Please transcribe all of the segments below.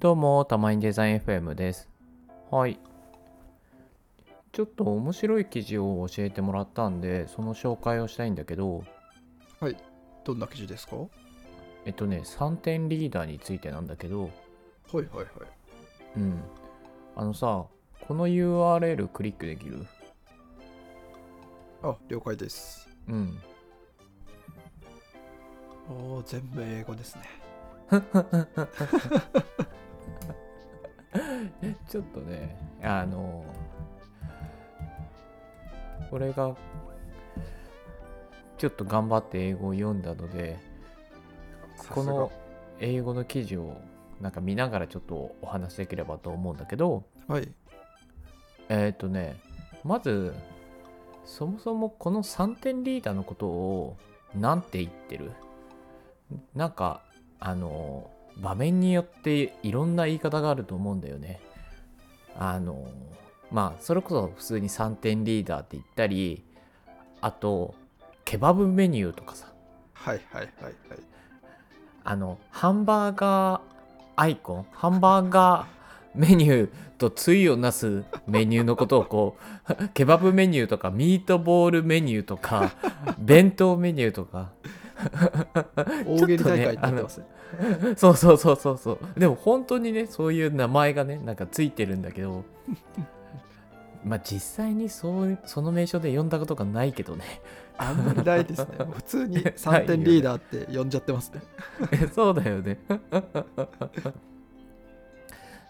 どうも、たまにデザイン FM です。はい。ちょっと面白い記事を教えてもらったんで、その紹介をしたいんだけど、どんな記事ですか？はいえっとね、3点リーダーについてなんだけど、はいはい。うん。あのさ、この URL クリックできる？あ、了解です。うん。おー、全部英語ですね。ちょっとね、あの、俺がちょっと頑張って英語を読んだので、この英語の記事をなんか見ながらちょっとお話しできればと思うんだけど、はい。えっ、とね、まず、そもそもこの3点リーダーのことを何て言ってる？なんか、あの、場面によっていろんな言い方があると思うんだよね。あの、まあ、それこそ普通に3点リーダーって言ったり、あと、ケバブメニューとかさ、はいはいはいはい。あの、ハンバーガーアイコン、ハンバーガーメニューと対をなすメニューのことをこう、ケバブメニューとか、ミートボールメニューとか、弁当メニューとか、大喜利大会になってますね。そう そうそうそうそう。でも本当にね、そういう名前がね、なんかついてるんだけど、まあ実際にそうその名称で呼んだことがないけどね。あんまりないですね。普通に3点リーダーって呼んじゃってますね。そうだよね。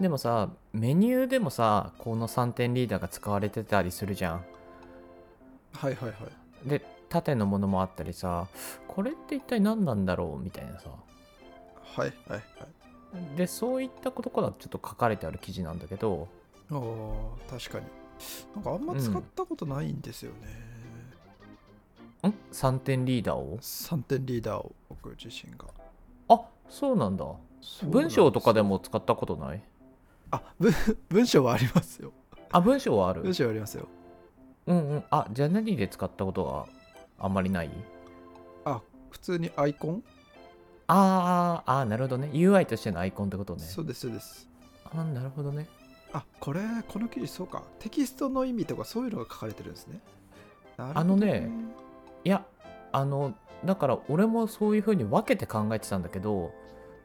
でもさ、メニューでもさ、この3点リーダーが使われてたりするじゃん。はいはいはい。で、縦のものもあったりさ、これって一体何なんだろう？みたいなさ。はいはいはい。で、そういったことからちょっと書かれてある記事なんだけど、おー、確かに。なんかあんま使ったことないんですよね。ん ?3 点リーダーを？3点リーダーを僕自身が。あそうなんだ。文章とかでも。も使ったことない？あ、文 文章はありますよ。あ、文章はある？文章はありますよ。うんうん。あ、じゃあ何で使ったことがあんまりない？通にアイコン、あーあー、なるほどね。UI としてのアイコンってことね。そうですそうです。あなるほどね。あ、これ、この記事そうか。テキストの意味とかそういうのが書かれてるんですね。なるほどあのね、いや、あの、だから俺もそういうふうに分けて考えてたんだけど、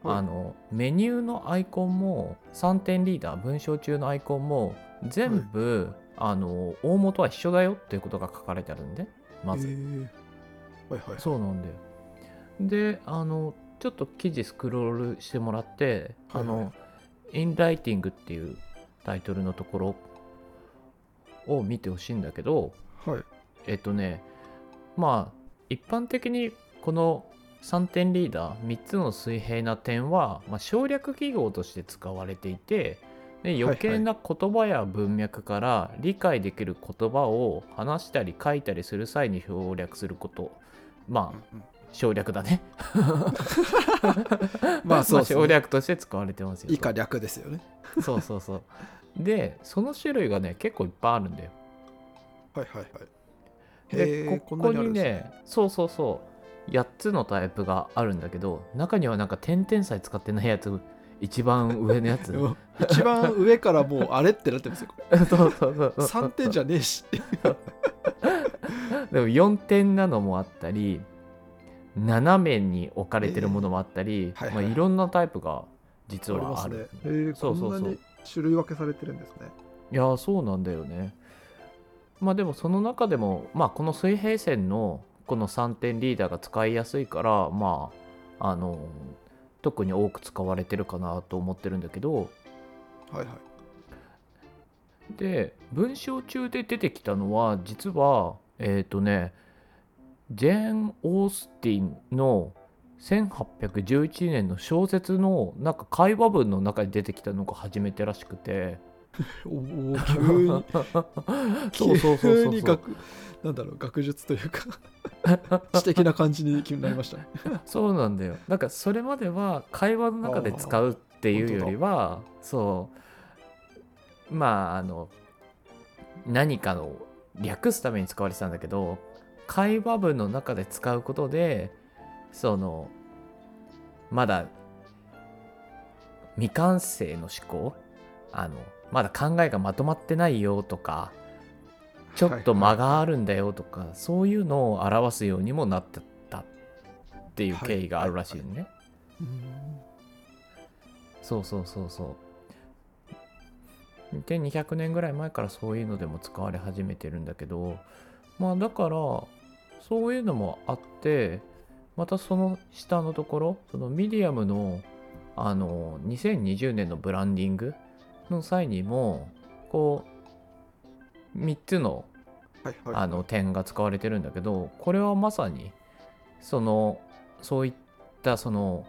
はいあの、メニューのアイコンも、3点リーダー、文章中のアイコンも、全部、あの、大元は一緒だよっていうことが書かれてあるんで、まず。へーはいはい。そうなんだよ。で、あの、ちょっと記事スクロールしてもらって、あはいはいの、インライティングっていうタイトルのところを見てほしいんだけど、はい。えっとね、まあ、一般的にこの3点リーダー、3つの水平な点は、まあ、省略記号として使われていて、で余計な言葉や文脈から理解できる言葉を話したり書いたりする際に省略すること。まあ、省略だね。まあそうね省略として使われてますよ。以下略ですよね。そうそうそう。で、その種類がね、結構いっぱいあるんだよ。はいはいはい。で、ここにんなあるんですね、そうそうそう、8つのタイプがあるんだけど、中にはなんか点々さえ使ってないやつ、一番上のやつ。一番上からもうあれってなってますよ。こ そうそうそうれそう。3点じゃねえし。でも4点なのもあったり、斜めに置かれてるものもあったり、はいはいはいまあ、いろんなタイプが実はある。ね。へーそうそうそうこんなに種類分けされてるんですね。いやーそうなんだよね。まあでもその中でも、まあこの水平線のこの3点リーダーが使いやすいから、まあ、あの、特に多く使われてるかなと思ってるんだけど、はいはい。で、文章中で出てきたのは、実は、えっ、とね、ジェーン・オースティンの1811年の小説のなんか会話文の中に出てきたのが初めてらしくて、急に そうそうそうそう急に学なんだろう学術というか 知的な感じになりましたね。そうなんだよ。なんかそれまでは会話の中で使うっていうよりは、そう、まあ、あの、何かの略すために使われてたんだけど、会話文の中で使うことで、その、まだ未完成の思考あのまだ考えがまとまってないよとかちょっと間があるんだよとか、そういうのを表すようにもなってたっていう経緯があるらしいよね。そうそうそうそう。で200年ぐらい前からそういうのでも使われ始めてるんだけどまあだからそういうのもあってまたその下のところそのミディアムのあの2020年のブランディングの際にもこう3つのあの点が使われてるんだけどこれはまさにそのそういったその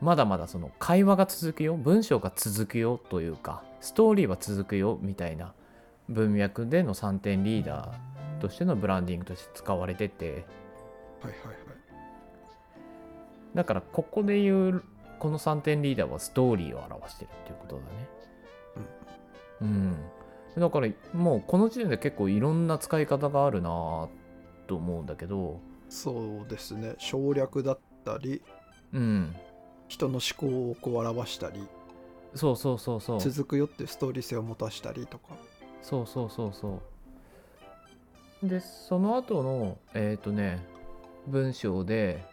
まだまだその会話が続くよ文章が続くよというかストーリーは続くよみたいな文脈での3点リーダーとしてのブランディングとして使われてて、はいはいはい、だからここで言うこの3点リーダーはストーリーを表してるっていうことだね。うん、うん、だからもうこの時点で結構いろんな使い方があるなと思うんだけど。そうですね。省略だったり、うん、人の思考をこう表したりそうそうそうそう。続くよってストーリー性を持たしたりとか。そうそうそうそうでその後のえっ、ー、とね文章で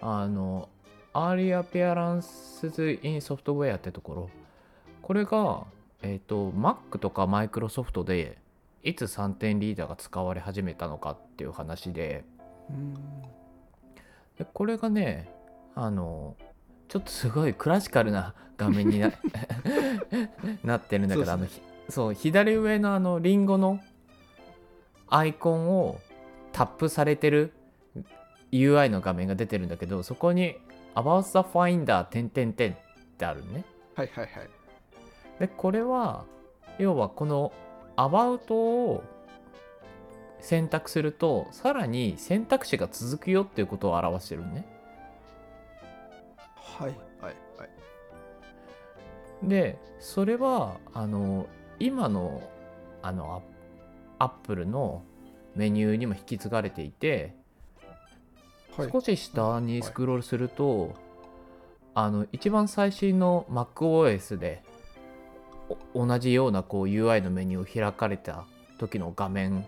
あの Early Appearances in Software ってところ。これがえっ、ー、と Mac とか Microsoft でいつ3点リーダーが使われ始めたのかっていう話で。でこれがねあのちょっとすごいクラシカルな画面にな なってるんだけど、あのそう左上のあのリンゴのアイコンをタップされてる UI の画面が出てるんだけどそこに About the Finder 点点点ってあるね。はいはいはい。でこれは要はこの About を選択するとさらに選択肢が続くよっていうことを表してるね。はいはいはい。でそれはあの今のあのアップルのメニューにも引き継がれていて、はい、少し下にスクロールすると、はい、あの一番最新の MacOS で同じようなこう UI のメニューを開かれた時の画面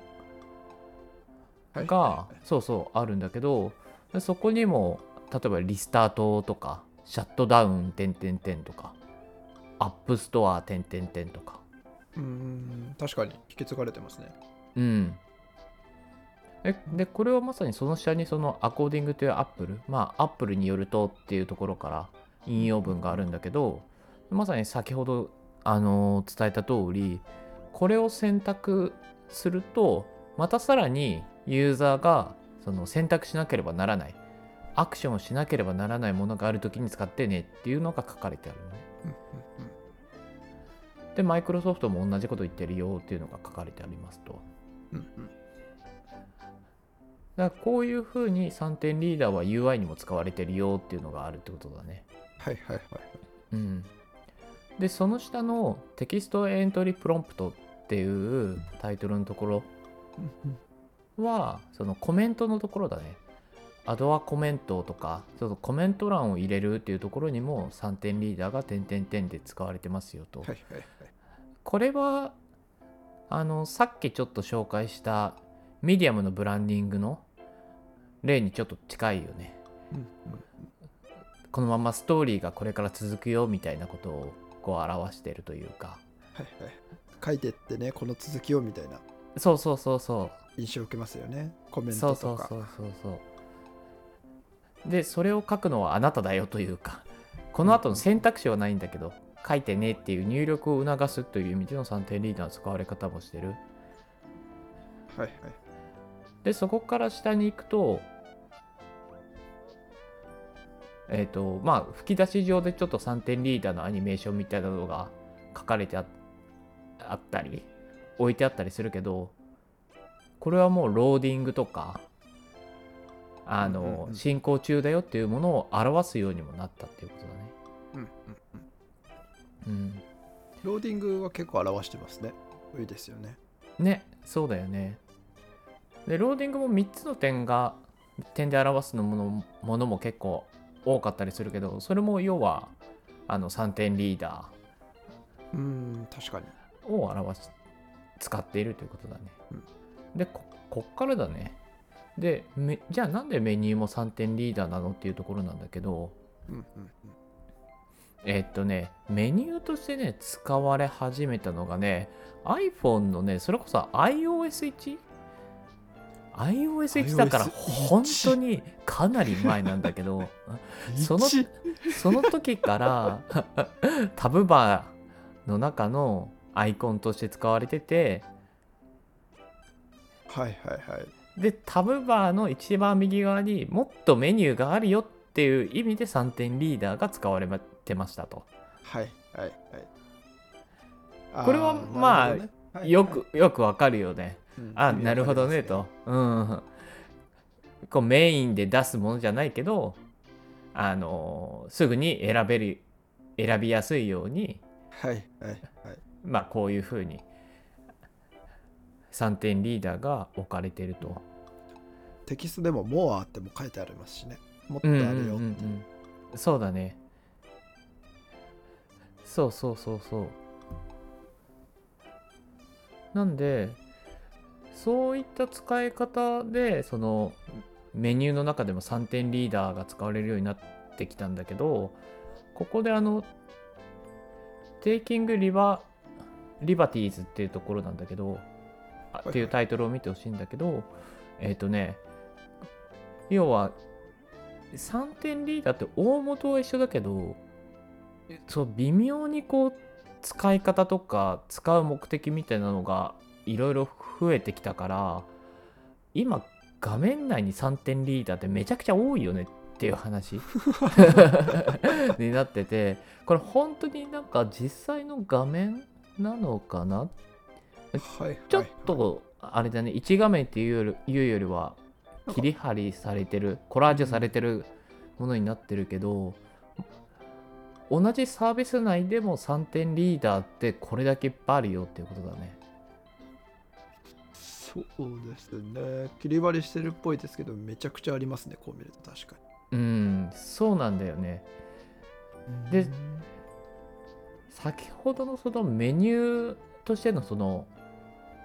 が、はい、そうそうあるんだけどそこにも例えばリスタートとかシャットダウン点点点とか App Store 点点点とかうん確かに引き継がれてますね。うん。えでこれはまさにその下にその according to Apple まあアップルによるとっていうところから引用文があるんだけどまさに先ほどあのー、伝えた通りこれを選択するとまたさらにユーザーがその選択しなければならないアクションをしなければならないものがある時に使ってねっていうのが書かれてあるね。で、マイクロソフトも同じこと言ってるよっていうのが書かれてありますと。だからこういうふうに3点リーダーは UI にも使われてるよっていうのがあるってことだね。はいはいはい。うん。で、その下の Text Entry Prompt っていうタイトルのところは、そのコメントのところだね。 add a comment とか、ちょっとコメント欄を入れるっていうところにも3点リーダーが点点点で使われてますよと。はいはいはい、これは、あの、さっきちょっと紹介したミディアムのブランディングの例にちょっと近いよね。このままストーリーがこれから続くよみたいなことをこう表してるというか。はいはい。書いてってね、この続きをみたいな。そうそうそうそう。印象受けますよね。コメントとか。そうそうそうそうそう。でそれを書くのはあなただよというかこの後の選択肢はないんだけど書いてねっていう入力を促すという意味での3点リーダーの使われ方もしてる。はいはい。でそこから下に行くとえっ、ー、とまあ吹き出し上でちょっと3点リーダーのアニメーションみたいなのが書かれてあったり置いてあったりするけどこれはもうローディングとかあの、進行中だよっていうものを表すようにもなったっていうことだね。うんうんうん。うん。ローディングは結構表してますね。いいですよね。ね、そうだよね。で、ローディングも3つの点が、点で表すのものものも結構多かったりするけど、それも要は、あの3点リーダうん確かにーを表し使っているということだね、うんでここっからだねでめじゃあなんでメニューも3点リーダーなのっていうところなんだけどうんうんえっとねメニューとしてね使われ始めたのがね iPhone のねそれこそ iOS1? iOS1 だから iOS1 本当にかなり前なんだけど うんその一その時からタブバーの中のアイコンとして使われててはいはいはい。でタブバーの一番右側にもっとメニューがあるよっていう意味で3点リーダーが使われてましたと。はいはいはいこれはまあねはいよくよくわかるよね。うんあなるほどねと。うん。こうメインで出すものじゃないけどあのすぐに選べる選びやすいようにはいはいはいまあこういうふうに3点リーダーが置かれてると。テキストでも「モア」っても書いてありますしねもっとうんあるよってうんうんうんそうだね。そうそうそうそう。なんでそういった使い方でそのメニューの中でも3点リーダーが使われるようになってきたんだけどここであの「テイキングリバリバティーズ」っていうところなんだけどっていうタイトルを見てほしいんだけどえっ、とね要は3点リーダーって大元は一緒だけどそう微妙にこう使い方とか使う目的みたいなのがいろいろ増えてきたから今画面内に3点リーダーってめちゃくちゃ多いよねっていう話 になっててこれ本当になんか実際の画面なのかな？ちょっとあれだね1画面っていうよりいうよりは切り張りされてるコラージュされてるものになってるけど同じサービス内でも3点リーダーってこれだけいっぱいあるよっていうことだね。そうですね。切り張りしてるっぽいですけどめちゃくちゃありますねこう見ると確かうんそうなんだよね。にで先ほどのそのメニューとしてのその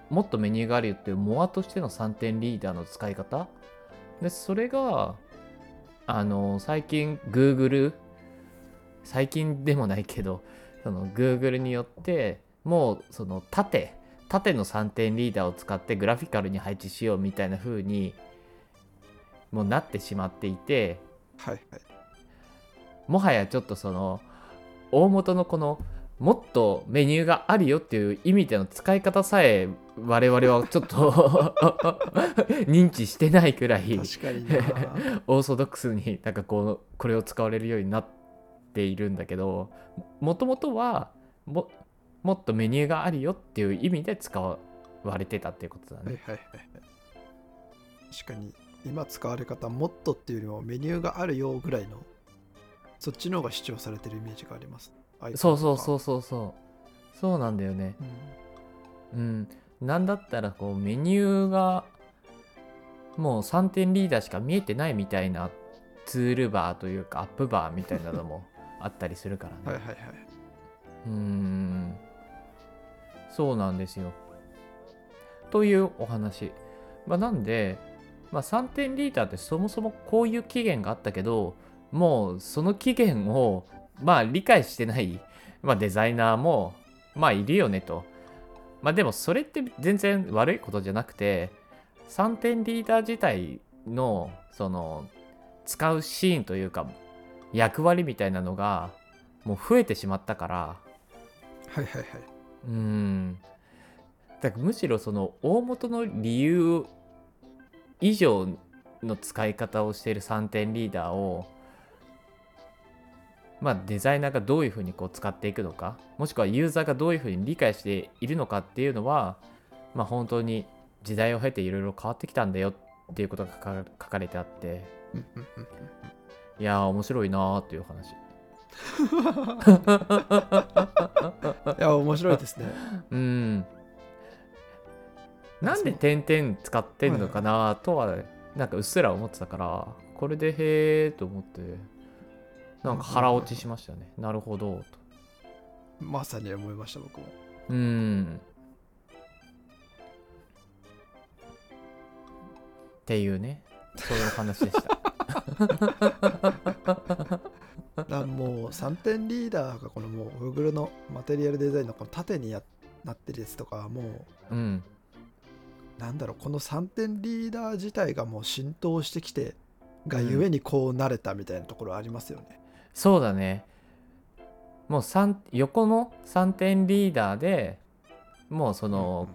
もっとメニューがあるよっていうモアとしての3点リーダーの使い方？でそれがあの最近 Google 最近でもないけどその Google によってもうその縦縦の3点リーダーを使ってグラフィカルに配置しようみたいな風にもうなってしまっていてはいはい。もはやちょっとその大元のこのもっとメニューがあるよっていう意味での使い方さえ我々はちょっと認知してないくらい確かにな。オーソドックスになんかこうこれを使われるようになっているんだけどもともとはももっとメニューがあるよっていう意味で使われてたっていうことだね。はいはいはいはい。確かに今使われ方もっとっていうよりもメニューがあるよぐらいのそっちの方が主張されてるイメージがあります。そうそうそうう、そうそう。そうなんだよね。うん。うん、なんだったらこうメニューがもう3点リーダーしか見えてないみたいなツールバーというかアップバーみたいなのもあったりするからね。はいはいはい。うーんそうなんですよ。というお話。まあ、なんで、まあ、3点リーダーってそもそもこういう期限があったけどもうその期限をまあ理解してない、まあ、デザイナーもまあいるよねと。まあでもそれって全然悪いことじゃなくて3点リーダー自体のその使うシーンというか役割みたいなのがもう増えてしまったから。はいはいはい。うーん。だからむしろその大元の理由以上の使い方をしている3点リーダーをまあデザイナーがどういうふうにこう使っていくのかもしくはユーザーがどういうふうに理解しているのかっていうのはまあ本当に時代を経ていろいろ変わってきたんだよっていうことが書かれてあっていやー面白いなーっていう話。いや、面白いですね。うん。なんで点々使ってんのかなとは、なんかうっすら思ってたから、これでへーと思って。なんか腹落ちしましたね。なるほどと。まさに思いました僕も。うん。っていうね。そういう話でした なもう3点リーダーがこのもう Google のマテリアルデザインのこの縦にやなってるやつとかはもうん。うなんだろうこの3点リーダー自体がもう浸透してきてがゆえにこうなれたみたいなところありますよね、そうだね。もう三横の3点リーダーでもうその、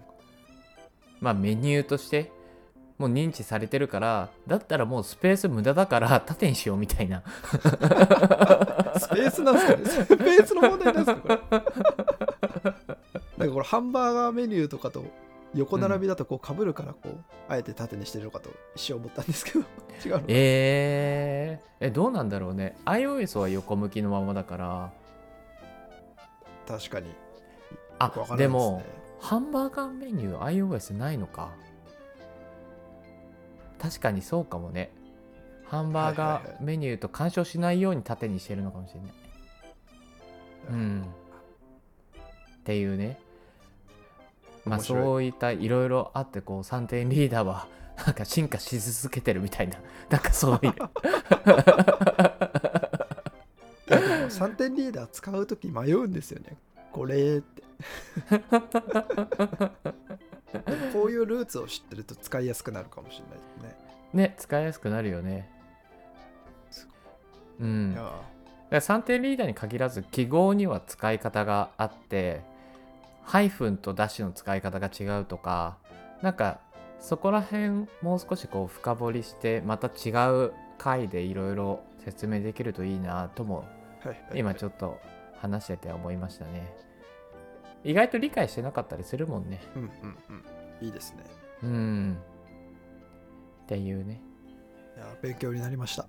まあメニューとしてもう認知されてるからだったらもうスペース無駄だから 縦にしようみたいな。スペースなんですかね？スペースの問題なんですかこれ？なんかこれハンバーガーメニューとかと横並びだとこう被るからこう、あえて縦にしてるのかと一瞬思ったんですけど。違うのえー、えどうなんだろうね。iOS は横向きのままだから。確かに。あよくわからないですもねハンバーガーメニュー iOS ないのか確かにそうかもね。ハンバーガーメニューと干渉しないように縦にしてるのかもしれない。うん。っていうね。まあそういったいろいろあってこう3点リーダーは なんか進化し続けてるみたいな。なんかそういう。いやでも3点リーダー使う時迷うんですよね。これって。こういうルーツを知ってると使いやすくなるかもしれないねね使いやすくなるよね。うん。だから3点リーダーに限らず記号には使い方があってハイフンとダッシュの使い方が違うとかなんかそこら辺もう少しこう深掘りしてまた違う回でいろいろ説明できるといいなとも今ちょっと話してて思いましたね。意外と理解してなかったりするもんね。うんうんうん。いいですね。うんっていうね。いや勉強になりました。